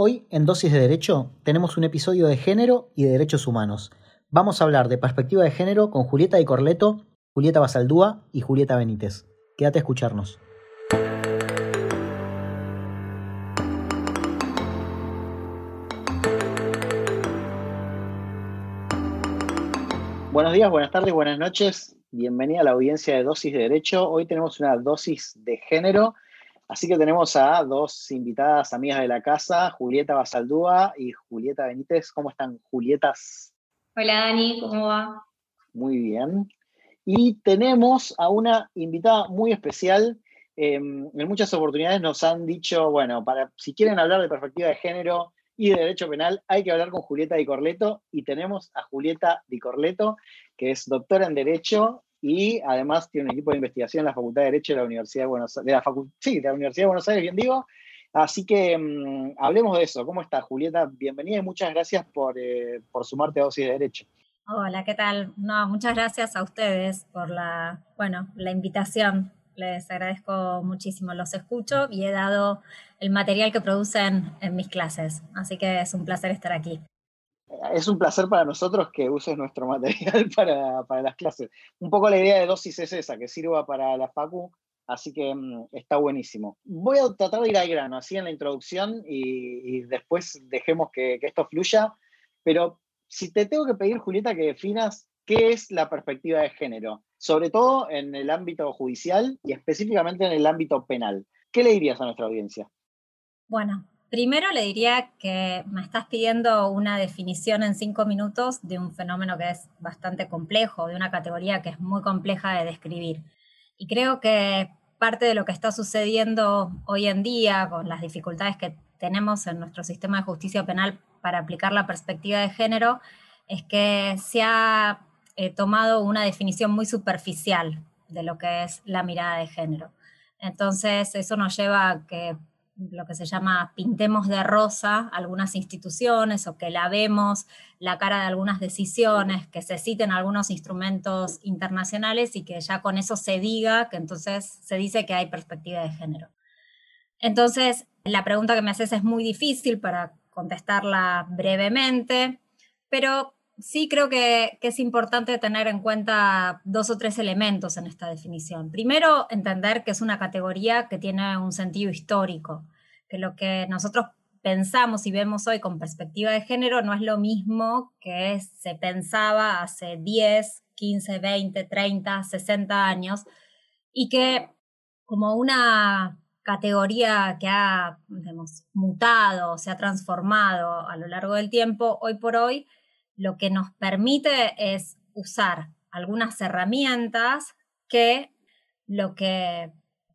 Hoy en Dosis de Derecho tenemos un episodio de género y de derechos humanos. Vamos a hablar de perspectiva de género con Julieta y Corleto, Julieta Basaldúa y Julieta Benítez. Quédate a escucharnos. Buenos días, buenas tardes, buenas noches. Bienvenida a la audiencia de Dosis de Derecho. Hoy tenemos una dosis de género, así que tenemos a dos invitadas amigas de la casa, Julieta Basaldúa y Julieta Benítez. ¿Cómo están, Julietas? Hola, Dani, ¿cómo va? Muy bien. Y tenemos a una invitada muy especial. Em, en muchas oportunidades nos han dicho, bueno, para si quieren hablar de perspectiva de género, y de Derecho Penal, hay que hablar con Julieta Di Corleto y tenemos a Julieta Di Corleto, que es doctora en Derecho y además tiene un equipo de investigación en la Facultad de Derecho de la Universidad de Buenos Aires, de la sí, de la Universidad de Buenos Aires, bien digo. Así que mm, hablemos de eso. ¿Cómo está, Julieta? Bienvenida y muchas gracias por, eh, por sumarte a Dosis de Derecho. Hola, ¿qué tal? No, muchas gracias a ustedes por la, bueno, la invitación. Les agradezco muchísimo. Los escucho y he dado el material que producen en mis clases. Así que es un placer estar aquí. Es un placer para nosotros que uses nuestro material para, las clases. Un poco la idea de dosis es esa, que sirva para la FACU, así que mm, está buenísimo. Voy a tratar de ir al grano, así en la introducción, y, después dejemos que, que esto fluya. Pero si te tengo que pedir, Julieta, que definas qué es la perspectiva de género, sobre todo en el ámbito judicial y específicamente en el ámbito penal. ¿Qué le dirías a nuestra audiencia? Bueno, primero le diría que me estás pidiendo una definición en cinco minutos de un fenómeno que es bastante complejo, de una categoría que es muy compleja de describir. Y creo que parte de lo que está sucediendo hoy en día con las dificultades que tenemos en nuestro sistema de justicia penal para aplicar la perspectiva de género es que se ha He tomado una definición muy superficial de lo que es la mirada de género. Entonces, eso nos lleva a que lo que se llama pintemos de rosa algunas instituciones o que lavemos la cara de algunas decisiones, que se citen algunos instrumentos internacionales y que ya con eso se diga que entonces se dice que hay perspectiva de género. Entonces, la pregunta que me haces es muy difícil para contestarla brevemente, pero sí creo que, es importante tener en cuenta dos o tres elementos en esta definición. Primero, entender que es una categoría que tiene un sentido histórico, que lo que nosotros pensamos y vemos hoy con perspectiva de género no es lo mismo que se pensaba hace 10, 15, 20, 30, 60 años y que como una categoría que ha mutado, se ha transformado a lo largo del tiempo, hoy por hoy lo que nos permite es usar algunas herramientas que lo que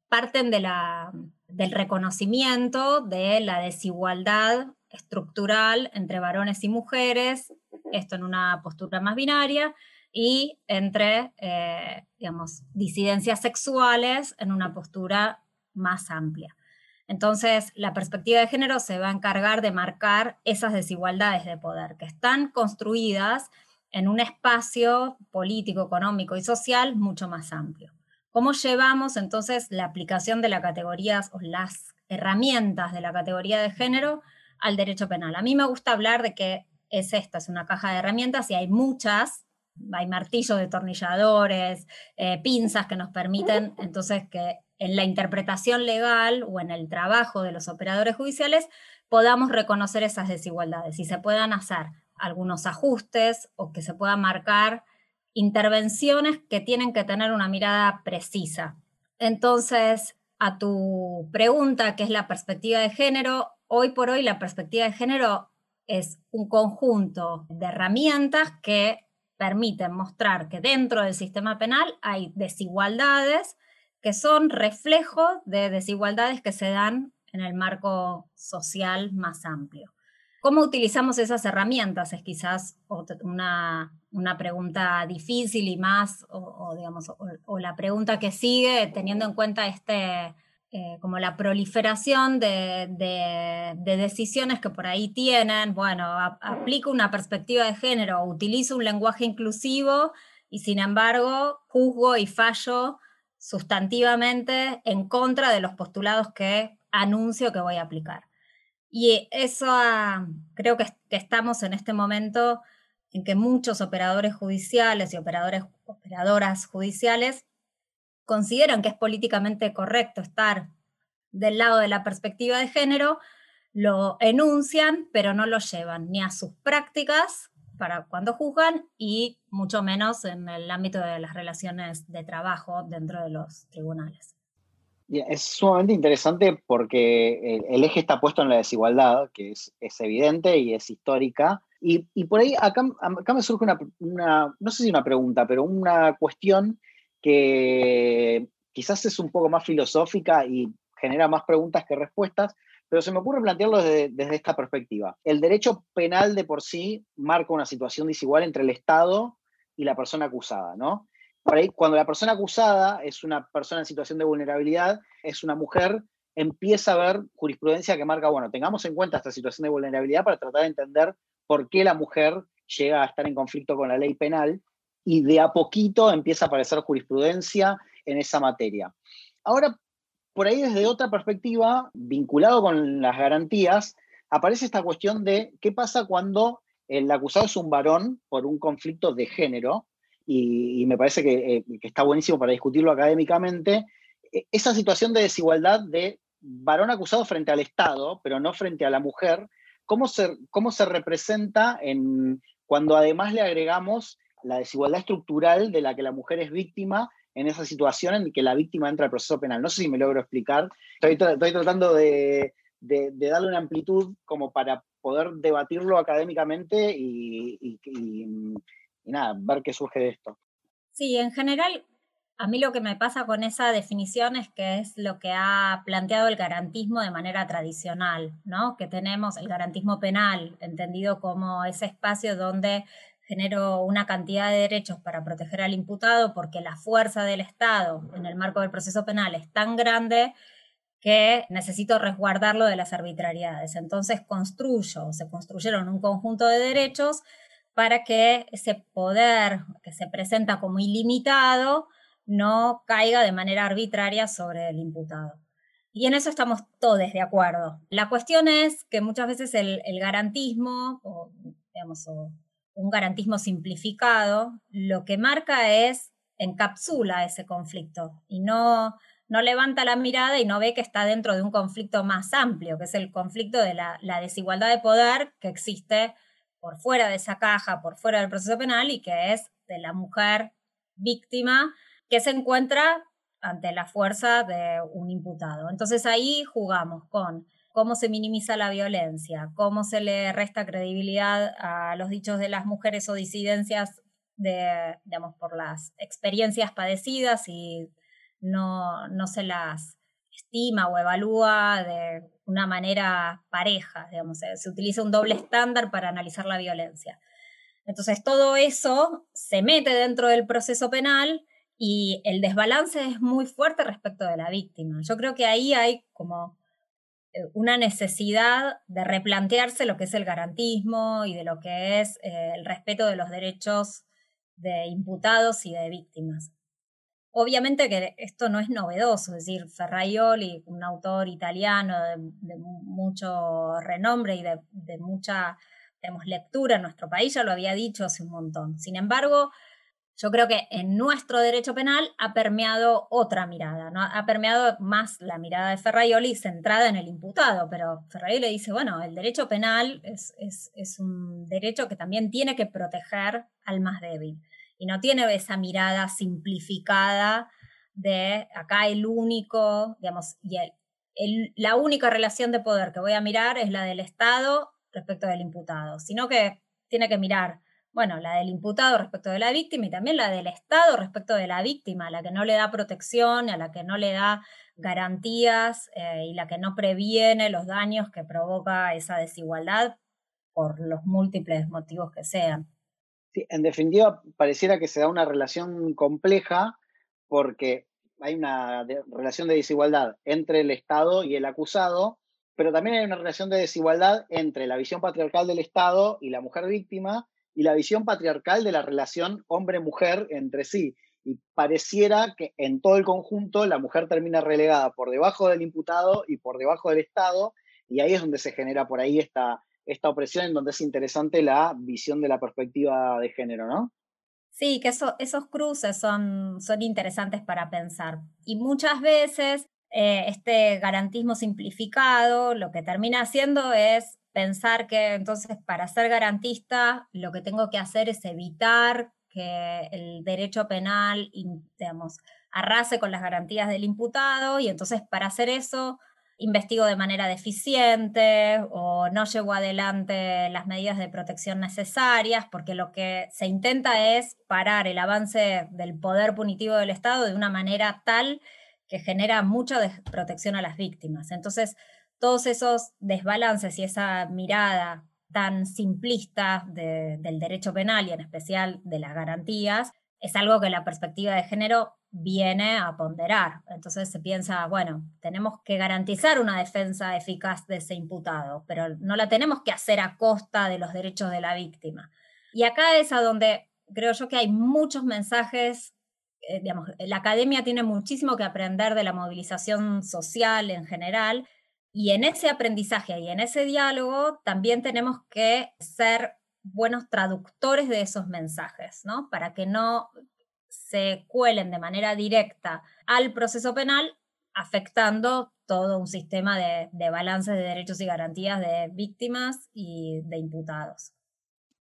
parten de la, del reconocimiento de la desigualdad estructural entre varones y mujeres, esto en una postura más binaria, y entre, eh, digamos, disidencias sexuales en una postura más amplia. Entonces, la perspectiva de género se va a encargar de marcar esas desigualdades de poder que están construidas en un espacio político, económico y social mucho más amplio. ¿Cómo llevamos entonces la aplicación de la categoría o las herramientas de la categoría de género al derecho penal? A mí me gusta hablar de que es esta, es una caja de herramientas y hay muchas, hay martillos, detornilladores, eh, pinzas que nos permiten entonces que en la interpretación legal o en el trabajo de los operadores judiciales podamos reconocer esas desigualdades y se puedan hacer algunos ajustes o que se puedan marcar intervenciones que tienen que tener una mirada precisa. Entonces, a tu pregunta, que es la perspectiva de género, hoy por hoy la perspectiva de género es un conjunto de herramientas que permiten mostrar que dentro del sistema penal hay desigualdades que son reflejos de desigualdades que se dan en el marco social más amplio. ¿Cómo utilizamos esas herramientas? Es quizás una, una pregunta difícil y más, o, digamos, o, la pregunta que sigue, teniendo en cuenta este, eh, como la proliferación de, de, decisiones que por ahí tienen. Bueno, aplico una perspectiva de género, utilizo un lenguaje inclusivo y sin embargo juzgo y fallo sustantivamente en contra de los postulados que anuncio que voy a aplicar. Y eso creo que, estamos en este momento en que muchos operadores judiciales y operadores, operadoras judiciales consideran que es políticamente correcto estar del lado de la perspectiva de género, lo enuncian, pero no lo llevan ni a sus prácticas para cuando juzgan y mucho menos en el ámbito de las relaciones de trabajo dentro de los tribunales. Es sumamente interesante porque el, eje está puesto en la desigualdad, que es, evidente y es histórica. Y, por ahí acá, acá me surge una, no sé si una pregunta, pero una cuestión que quizás es un poco más filosófica y genera más preguntas que respuestas, pero se me ocurre plantearlo desde, esta perspectiva. El derecho penal de por sí marca una situación desigual entre el Estado y la persona acusada, ¿no? Por ahí, cuando la persona acusada es una persona en situación de vulnerabilidad, es una mujer, empieza a haber jurisprudencia que marca, bueno, tengamos en cuenta esta situación de vulnerabilidad para tratar de entender por qué la mujer llega a estar en conflicto con la ley penal y de a poquito empieza a aparecer jurisprudencia en esa materia. Ahora, por ahí desde otra perspectiva, vinculado con las garantías, aparece esta cuestión de qué pasa cuando el acusado es un varón por un conflicto de género, y, me parece eh, que, está buenísimo para discutirlo académicamente, e, esa situación de desigualdad de varón acusado frente al Estado, pero no frente a la mujer, ¿cómo se, cómo se representa en, cuando además le agregamos la desigualdad estructural de la que la mujer es víctima en esa situación en que la víctima entra al proceso penal. No sé si me logro explicar. Estoy, tratando de, darle una amplitud como para poder debatirlo académicamente y, nada, ver qué surge de esto. Sí, en general, a mí lo que me pasa con esa definición es que es lo que ha planteado el garantismo de manera tradicional, ¿no? Que tenemos el garantismo penal, entendido como ese espacio donde genero una cantidad de derechos para proteger al imputado porque la fuerza del Estado en el marco del proceso penal es tan grande que necesito resguardarlo de las arbitrariedades. Entonces construyo, se construyeron un conjunto de derechos para que ese poder que se presenta como ilimitado no caiga de manera arbitraria sobre el imputado. Y en eso estamos todos de acuerdo. La cuestión es que muchas veces el, garantismo, digamos, o un garantismo simplificado, lo que marca es encapsula ese conflicto y no, no levanta la mirada y no ve que está dentro de un conflicto más amplio, que es el conflicto de la, desigualdad de poder que existe por fuera de esa caja, por fuera del proceso penal y que es de la mujer víctima que se encuentra ante la fuerza de un imputado. Entonces ahí jugamos con cómo se minimiza la violencia, cómo se le resta credibilidad a los dichos de las mujeres o disidencias de, digamos, por las experiencias padecidas y no, no se las estima o evalúa de una manera pareja, digamos, se utiliza un doble estándar para analizar la violencia. Entonces, todo eso se mete dentro del proceso penal y el desbalance es muy fuerte respecto de la víctima. Yo creo que ahí hay como eh, una necesidad de replantearse lo que es el garantismo y de lo que es eh, el respeto de los derechos de imputados y de víctimas. Obviamente que esto no es novedoso, es decir, Ferraioli, un autor italiano de, mucho renombre y de, mucha lectura en nuestro país, ya lo había dicho hace un montón. Sin embargo, yo creo que en nuestro derecho penal ha permeado otra mirada, ¿no? Ha permeado más la mirada de Ferraioli centrada en el imputado, pero Ferraioli dice, bueno, el derecho penal es, es, un derecho que también tiene que proteger al más débil y no tiene esa mirada simplificada de acá el único, digamos, y la única relación de poder que voy a mirar es la del Estado respecto del imputado, sino que tiene que mirar bueno, la del imputado respecto de la víctima y también la del Estado respecto de la víctima, a la que no le da protección, a la que no le da garantías eh, y la que no previene los daños que provoca esa desigualdad por los múltiples motivos que sean. Sí, en definitiva, pareciera que se da una relación compleja porque hay una relación de desigualdad entre el Estado y el acusado, pero también hay una relación de desigualdad entre la visión patriarcal del Estado y la mujer víctima, y la visión patriarcal de la relación hombre-mujer entre sí. Y pareciera que en todo el conjunto la mujer termina relegada por debajo del imputado y por debajo del Estado, Y ahí es donde se genera por ahí esta, esta opresión, en donde es interesante la visión de la perspectiva de género, ¿no? Sí, que esos cruces son, son interesantes para pensar. Y muchas veces eh, este garantismo simplificado lo que termina haciendo es pensar que entonces para ser garantista lo que tengo que hacer es evitar que el derecho penal, digamos, arrase con las garantías del imputado y entonces para hacer eso investigo de manera deficiente o no llevo adelante las medidas de protección necesarias, porque lo que se intenta es parar el avance del poder punitivo del Estado de una manera tal que genera mucha desprotección a las víctimas. Entonces, todos esos desbalances y esa mirada tan simplista del derecho penal y en especial de las garantías, es algo que la perspectiva de género viene a ponderar. Entonces se piensa, bueno, tenemos que garantizar una defensa eficaz de ese imputado, pero no la tenemos que hacer a costa de los derechos de la víctima. Y acá es a donde creo yo que hay muchos mensajes, eh, digamos, la academia tiene muchísimo que aprender de la movilización social en general, y en ese aprendizaje y en ese diálogo también tenemos que ser buenos traductores de esos mensajes, ¿no? Para que no se cuelen de manera directa al proceso penal, afectando todo un sistema de, de balance de derechos y garantías de víctimas y de imputados.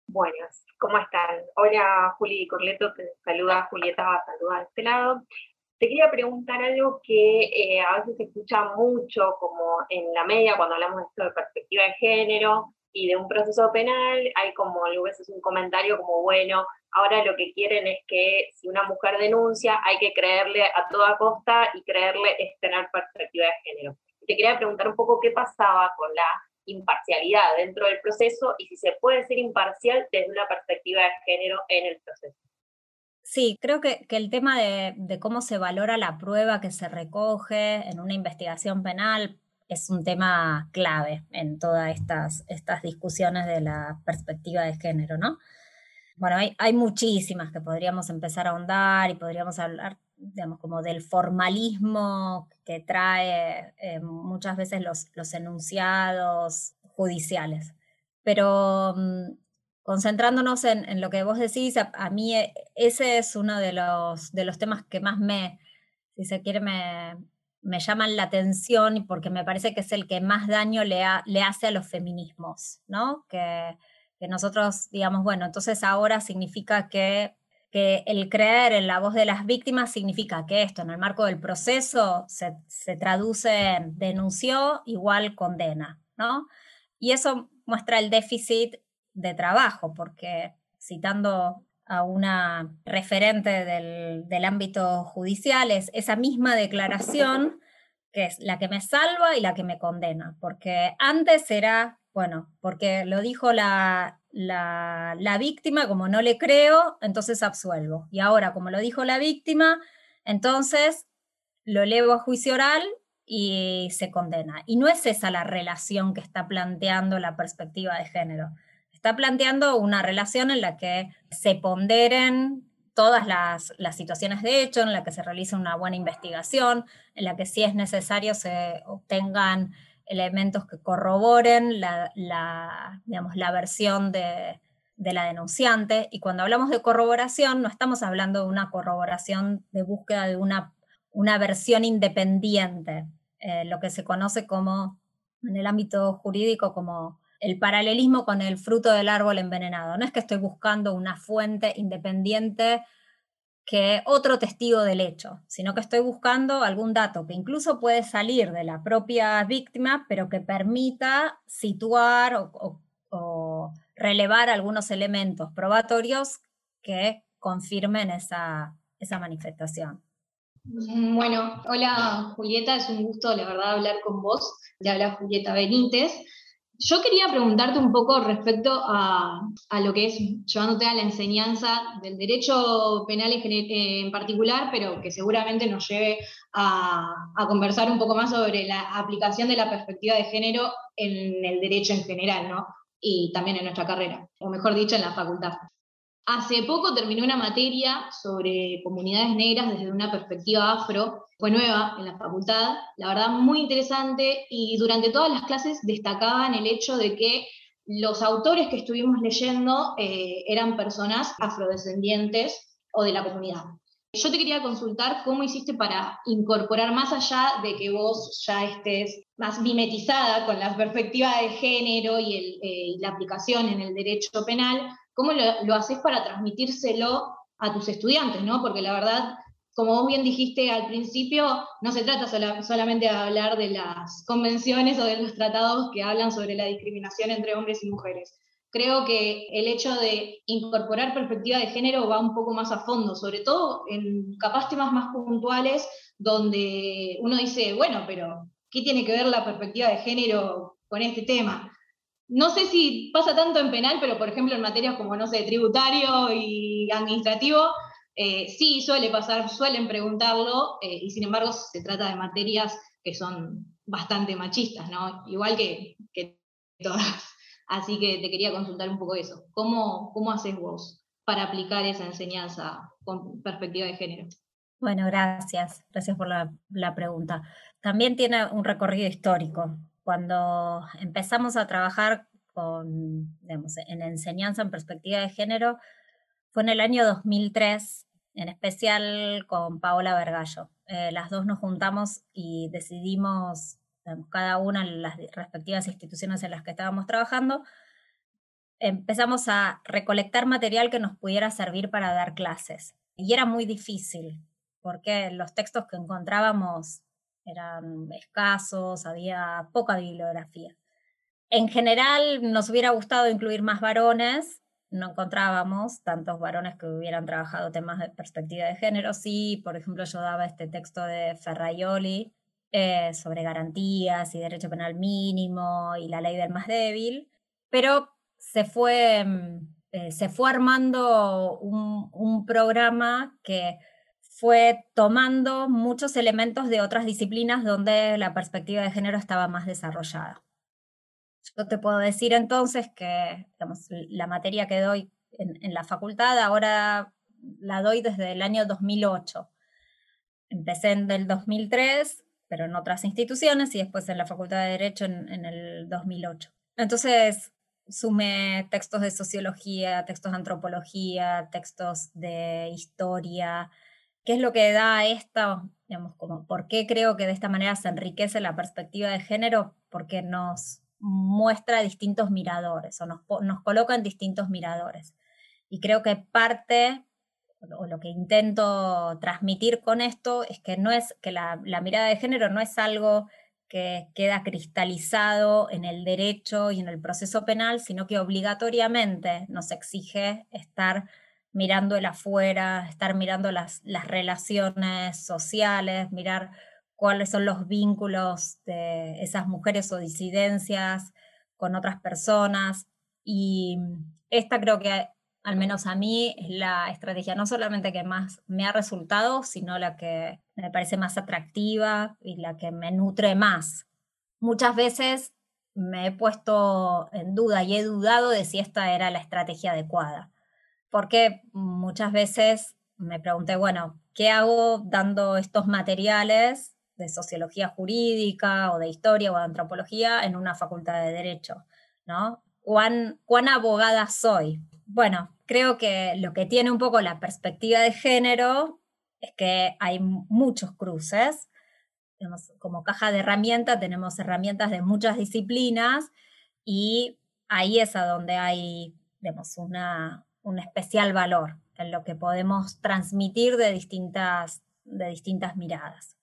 Buenas, ¿cómo están? Hola Juli Corleto, te saluda Julieta, saluda de este lado. Te quería preguntar algo que eh, a veces se escucha mucho, como en la media, cuando hablamos de esto de perspectiva de género y de un proceso penal, hay como a veces un comentario como, bueno, ahora lo que quieren es que si una mujer denuncia, hay que creerle a toda costa y creerle es tener perspectiva de género. Te quería preguntar un poco qué pasaba con la imparcialidad dentro del proceso y si se puede ser imparcial desde una perspectiva de género en el proceso. Sí, creo que, el tema de, cómo se valora la prueba que se recoge en una investigación penal es un tema clave en todas estas, estas discusiones de la perspectiva de género, ¿no? Bueno, hay, muchísimas que podríamos empezar a ahondar y podríamos hablar, digamos, como del formalismo que trae eh, muchas veces los, los enunciados judiciales. Pero mm, concentrándonos en, lo que vos decís, a, mí eh, ese es uno de los, de los temas que más me, si se quiere, me, me llaman la atención porque me parece que es el que más daño le, le hace a los feminismos, ¿no? Que, que, nosotros digamos, bueno, entonces ahora significa que, que, el creer en la voz de las víctimas significa que esto en el marco del proceso se, se traduce en denunció igual condena, ¿no? Y eso muestra el déficit de trabajo, porque citando a una referente del, ámbito judicial, es esa misma declaración que es la que me salva y la que me condena, porque antes era, bueno, porque lo dijo la, la, la víctima, como no le creo, entonces absuelvo. Y ahora, como lo dijo la víctima, entonces lo elevo a juicio oral y se condena. Y no es esa la relación que está planteando la perspectiva de género está planteando una relación en la que se ponderen todas las, situaciones de hecho, en la que se realice una buena investigación, en la que si es necesario se obtengan elementos que corroboren la, digamos, la versión de, la denunciante. Y cuando hablamos de corroboración, no estamos hablando de una corroboración de búsqueda de una, una versión independiente, eh, lo que se conoce como, en el ámbito jurídico, como el paralelismo con el fruto del árbol envenenado. No es que estoy buscando una fuente independiente que otro testigo del hecho, sino que estoy buscando algún dato que incluso puede salir de la propia víctima, pero que permita situar o, relevar algunos elementos probatorios que confirmen esa, esa manifestación. Bueno, hola Julieta, es un gusto, la verdad, hablar con vos. Ya habla Julieta Benítez. Yo quería preguntarte un poco respecto a, lo que es llevándote a la enseñanza del derecho penal en, particular, pero que seguramente nos lleve a, conversar un poco más sobre la aplicación de la perspectiva de género en el derecho en general, ¿no? Y también en nuestra carrera, o mejor dicho, en la facultad. Hace poco terminé una materia sobre comunidades negras desde una perspectiva afro fue nueva en la facultad, la verdad muy interesante y durante todas las clases destacaban el hecho de que los autores que estuvimos leyendo eh, eran personas afrodescendientes o de la comunidad. Yo te quería consultar cómo hiciste para incorporar, más allá de que vos ya estés más mimetizada con la perspectiva de género y, eh, la aplicación en el derecho penal, cómo lo, lo haces para transmitírselo a tus estudiantes, ¿no? Porque la verdad como vos bien dijiste al principio, no se trata solamente de hablar de las convenciones o de los tratados que hablan sobre la discriminación entre hombres y mujeres. Creo que el hecho de incorporar perspectiva de género va un poco más a fondo, sobre todo en capaz temas más puntuales donde uno dice, bueno, pero ¿qué tiene que ver la perspectiva de género con este tema? No sé si pasa tanto en penal, pero por ejemplo en materias como, no sé, tributario y administrativo, eh, sí, suele pasar, suelen preguntarlo, eh, y sin embargo se trata de materias que son bastante machistas, ¿no? Igual que, todas. Así que te quería consultar un poco eso. ¿Cómo, ¿Cómo haces vos para aplicar esa enseñanza con perspectiva de género? Bueno, gracias. Gracias por la, la pregunta. También tiene un recorrido histórico. Cuando empezamos a trabajar con, digamos, en enseñanza en perspectiva de género, fue en el año 2003 en especial con Paola Vergallo. Eh, las dos nos juntamos y decidimos, cada una en las respectivas instituciones en las que estábamos trabajando, empezamos a recolectar material que nos pudiera servir para dar clases. Y era muy difícil, porque los textos que encontrábamos eran escasos, había poca bibliografía. En general nos hubiera gustado incluir más varones, no encontrábamos tantos varones que hubieran trabajado temas de perspectiva de género. Sí, por ejemplo, yo daba este texto de Ferraioli eh, sobre garantías y derecho penal mínimo y la ley del más débil, pero se fue, mm, eh, se fue armando un, un programa que fue tomando muchos elementos de otras disciplinas donde la perspectiva de género estaba más desarrollada. Yo te puedo decir entonces que la materia que doy en, la facultad ahora la doy desde el año 2008. Empecé en el 2003, pero en otras instituciones y después en la Facultad de Derecho en, en el 2008. Entonces, sumé textos de sociología, textos de antropología, textos de historia. ¿Qué es lo que da esto? Digamos, como, ¿Por qué creo que de esta manera se enriquece la perspectiva de género? Porque nos muestra distintos miradores o nos, nos coloca en distintos miradores. Y creo que parte, o lo que intento transmitir con esto, es que no es que la, la mirada de género no es algo que queda cristalizado en el derecho y en el proceso penal, sino que obligatoriamente nos exige estar mirando el afuera, estar mirando las, las relaciones sociales, mirar cuáles son los vínculos de esas mujeres o disidencias con otras personas. Y esta creo que, al menos a mí, es la estrategia no solamente que más me ha resultado, sino la que me parece más atractiva y la que me nutre más. Muchas veces me he puesto en duda y he dudado de si esta era la estrategia adecuada, porque muchas veces me pregunté, bueno, ¿qué hago dando estos materiales de sociología jurídica o de historia o de antropología en una facultad de derecho, ¿no? ¿Cuán, cuán abogada soy? Bueno, creo que lo que tiene un poco la perspectiva de género es que hay muchos cruces. como caja de herramientas tenemos herramientas de muchas disciplinas y ahí es a donde hay una, un especial valor en lo que podemos transmitir de distintas, de distintas miradas.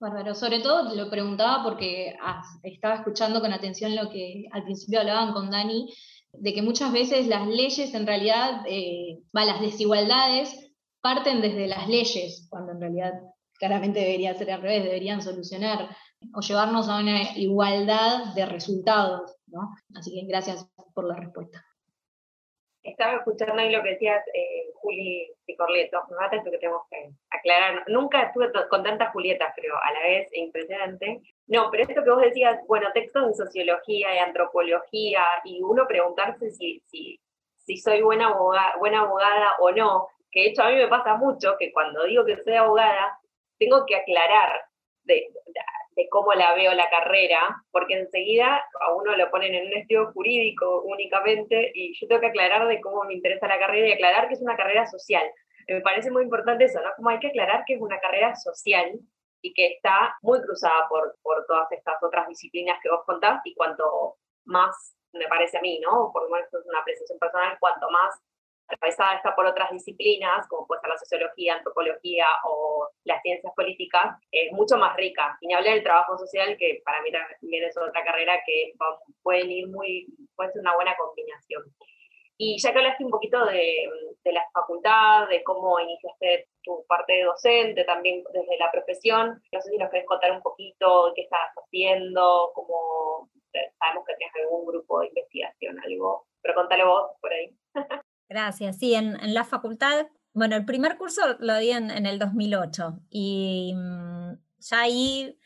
Bárbaro, sobre todo lo preguntaba porque estaba escuchando con atención lo que al principio hablaban con Dani, de que muchas veces las leyes en realidad, eh, las desigualdades parten desde las leyes, cuando en realidad claramente debería ser al revés, deberían solucionar o llevarnos a una igualdad de resultados, ¿no? Así que gracias por la respuesta. Estaba escuchando ahí lo que decías, eh, Juli Picorleto, me mata esto que tenemos que aclarar. Nunca estuve con tantas Julietas, pero a la vez impresionante. No, pero esto que vos decías, bueno, textos de sociología y antropología, y uno preguntarse si, si, si soy buena abogada, buena abogada o no, que de hecho a mí me pasa mucho que cuando digo que soy abogada, tengo que aclarar de, cómo la veo la carrera, porque enseguida a uno lo ponen en un estudio jurídico únicamente y yo tengo que aclarar de cómo me interesa la carrera y aclarar que es una carrera social. Me parece muy importante eso, ¿no? Como hay que aclarar que es una carrera social y que está muy cruzada por, por todas estas otras disciplinas que vos contás y cuanto más, me parece a mí, ¿no? Por lo menos es una apreciación personal, cuanto más atravesada está por otras disciplinas, como puede ser la sociología, antropología o las ciencias políticas, es mucho más rica. Y ni hablar del trabajo social, que para mí también es otra carrera que pueden ir muy, puede ser una buena combinación. Y ya que hablaste un poquito de, de, la facultad, de cómo iniciaste tu parte de docente, también desde la profesión, no sé si nos querés contar un poquito qué estás haciendo, cómo sabemos que tienes algún grupo de investigación, algo, pero contale vos por ahí. Gracias. Sí, en, la facultad, bueno, el primer curso lo di en, el 2008 y mm, ya ahí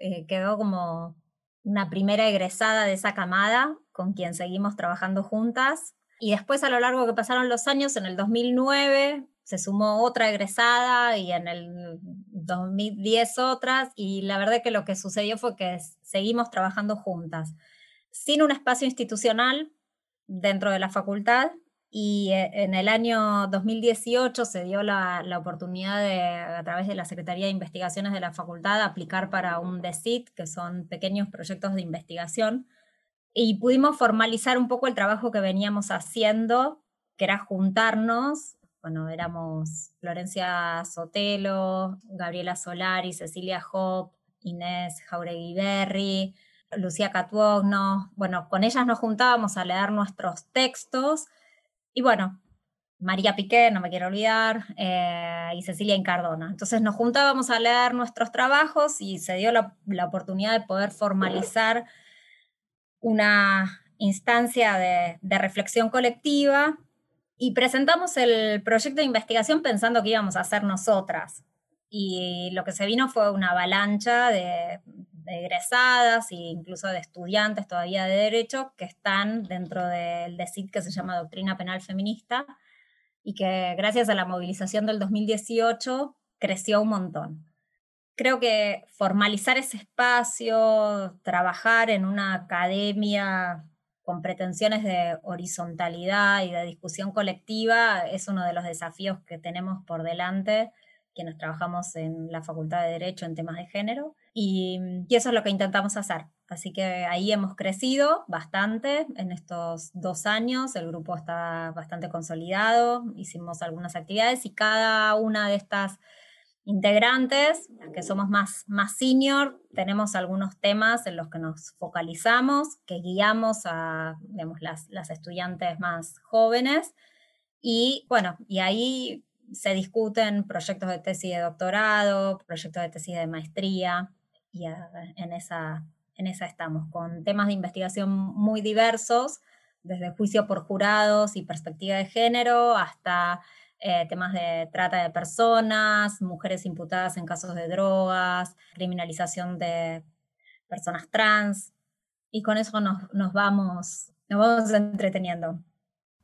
eh, quedó como una primera egresada de esa camada con quien seguimos trabajando juntas. Y después a lo largo que pasaron los años, en el 2009 se sumó otra egresada y en el 2010 otras. Y la verdad que lo que sucedió fue que seguimos trabajando juntas, sin un espacio institucional dentro de la facultad, y eh, en el año 2018 se dio la, oportunidad de, a través de la Secretaría de Investigaciones de la Facultad, aplicar para un DECIT, que son pequeños proyectos de investigación, y pudimos formalizar un poco el trabajo que veníamos haciendo, que era juntarnos, bueno, éramos Florencia Sotelo, Gabriela Solari, Cecilia Hop, Inés Jauregui Berry, Lucía Catuogno, bueno, con ellas nos juntábamos a leer nuestros textos, y bueno, María Piqué, no me quiero olvidar, eh, y Cecilia Incardona. Entonces nos juntábamos a leer nuestros trabajos y se dio la, oportunidad de poder formalizar una instancia de, reflexión colectiva y presentamos el proyecto de investigación pensando que íbamos a hacer nosotras. Y lo que se vino fue una avalancha de egresadas e incluso de estudiantes todavía de derecho que están dentro del DECIT que se llama Doctrina Penal Feminista y que gracias a la movilización del 2018 creció un montón. Creo que formalizar ese espacio, trabajar en una academia con pretensiones de horizontalidad y de discusión colectiva es uno de los desafíos que tenemos por delante quienes trabajamos en la Facultad de Derecho en temas de género Mm, y, eso es lo que intentamos hacer. Así que ahí hemos crecido bastante en estos dos años, el grupo está bastante consolidado, hicimos algunas actividades y cada una de estas integrantes, que somos más, más senior, tenemos algunos temas en los que nos focalizamos, que guiamos a las, las estudiantes más jóvenes. Y bueno, y ahí se discuten proyectos de tesis de doctorado, proyectos de tesis de maestría, y en, esa, en esa estamos, con temas de investigación muy diversos, desde juicio por jurados y perspectiva de género hasta eh, temas de trata de personas, mujeres imputadas en casos de drogas, criminalización de personas trans, y con eso nos, nos, vamos, nos vamos entreteniendo.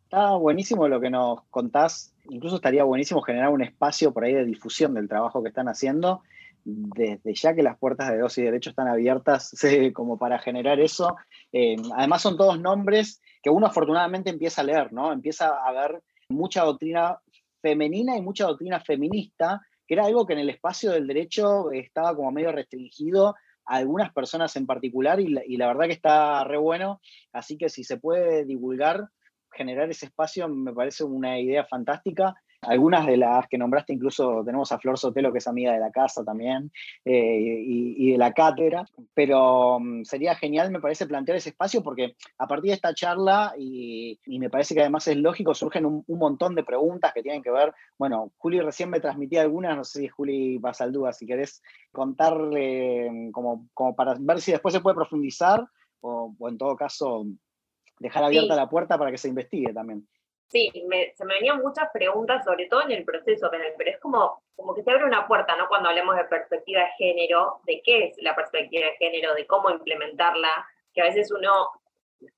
Está buenísimo lo que nos contás, incluso estaría buenísimo generar un espacio por ahí de difusión del trabajo que están haciendo desde ya que las puertas de dos y derecho están abiertas como para generar eso. Eh, además son todos nombres que uno afortunadamente empieza a leer, ¿no? Empieza a ver mucha doctrina femenina y mucha doctrina feminista, que era algo que en el espacio del derecho estaba como medio restringido a algunas personas en particular y la, y la verdad que está re bueno, así que si se puede divulgar, generar ese espacio me parece una idea fantástica algunas de las que nombraste, incluso tenemos a Flor Sotelo, que es amiga de la casa también, eh, y, de la cátedra, pero mm, sería genial, me parece, plantear ese espacio porque a partir de esta charla, y, me parece que además es lógico, surgen un, montón de preguntas que tienen que ver, bueno, Juli recién me transmitía algunas, no sé si Juli Basaldúa, si querés contarle mm, como, como para ver si después se puede profundizar o, en todo caso dejar abierta la puerta para que se investigue también. Sí, se me venían muchas preguntas, sobre todo en el proceso pero es como, como que se abre una puerta, ¿no? Cuando hablemos de perspectiva de género, de qué es la perspectiva de género, de cómo implementarla, que a veces uno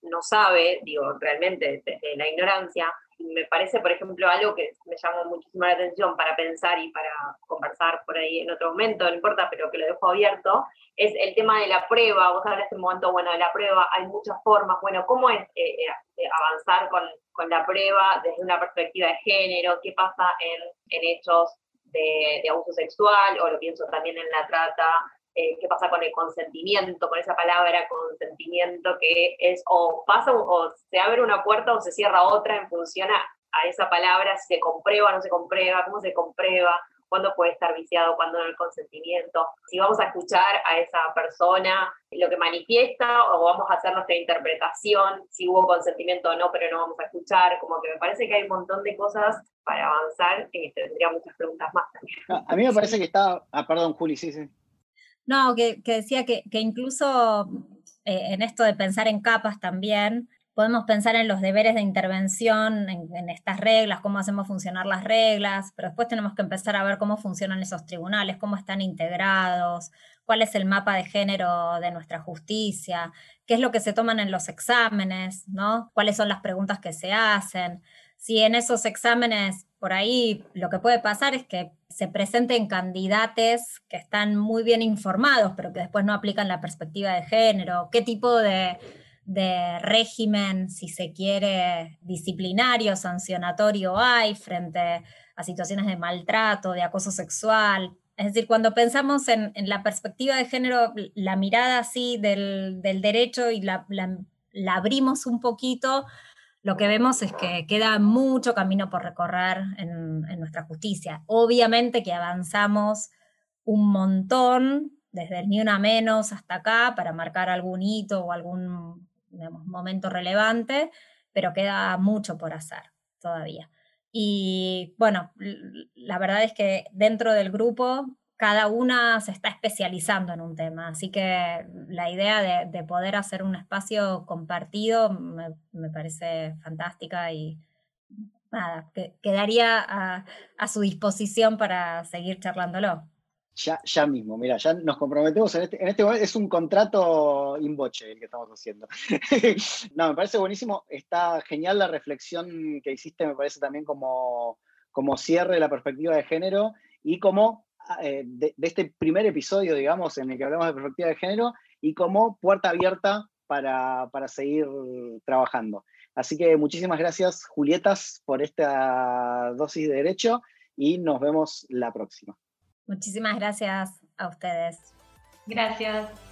no sabe, digo, realmente desde la ignorancia, me parece, por ejemplo, algo que me llamó muchísimo la atención para pensar y para conversar por ahí en otro momento, no importa, pero que lo dejo abierto, es el tema de la prueba. Vos hablaste un momento, bueno, de la prueba, hay muchas formas. Bueno, ¿cómo es eh, eh, avanzar con, con, la prueba desde una perspectiva de género? ¿Qué pasa en, en hechos de, de abuso sexual? O lo pienso también en la trata eh, qué pasa con el consentimiento, con esa palabra consentimiento que es o pasa o se abre una puerta o se cierra otra en función a, esa palabra, si se comprueba o no se comprueba, cómo se comprueba, cuándo puede estar viciado, cuándo no el consentimiento, si vamos a escuchar a esa persona lo que manifiesta o vamos a hacer nuestra interpretación, si hubo consentimiento o no, pero no vamos a escuchar, como que me parece que hay un montón de cosas para avanzar y tendría muchas preguntas más también. A mí me parece que está, ah, perdón, Juli, sí, sí. No, que, decía que, incluso eh, en esto de pensar en capas también, podemos pensar en los deberes de intervención, en, estas reglas, cómo hacemos funcionar las reglas, pero después tenemos que empezar a ver cómo funcionan esos tribunales, cómo están integrados, cuál es el mapa de género de nuestra justicia, qué es lo que se toman en los exámenes, ¿no? cuáles son las preguntas que se hacen. Si en esos exámenes por ahí lo que puede pasar es que se presenten candidatos que están muy bien informados, pero que después no aplican la perspectiva de género, qué tipo de, régimen, si se quiere, disciplinario, sancionatorio hay frente a situaciones de maltrato, de acoso sexual. Es decir, cuando pensamos en, la perspectiva de género, la mirada así del, derecho y la abrimos un poquito, lo que vemos es que queda mucho camino por recorrer en, nuestra justicia. Obviamente que avanzamos un montón, desde el ni una menos hasta acá, para marcar algún hito o algún momento relevante, pero queda mucho por hacer todavía. Y bueno, la verdad es que dentro del grupo cada una se está especializando en un tema, así que la idea de, poder hacer un espacio compartido me, parece fantástica y nada, que, quedaría a, su disposición para seguir charlándolo. Ya, ya mismo, mira, ya nos comprometemos en este, en este momento, es un contrato inboche el que estamos haciendo. no, me parece buenísimo, está genial la reflexión que hiciste, me parece también como, como cierre de la perspectiva de género y como eh, de, este primer episodio, digamos, en el que hablamos de perspectiva de género y como puerta abierta para, para seguir trabajando. Así que muchísimas gracias, Julietas, por esta dosis de derecho y nos vemos la próxima. Muchísimas gracias a ustedes. Gracias.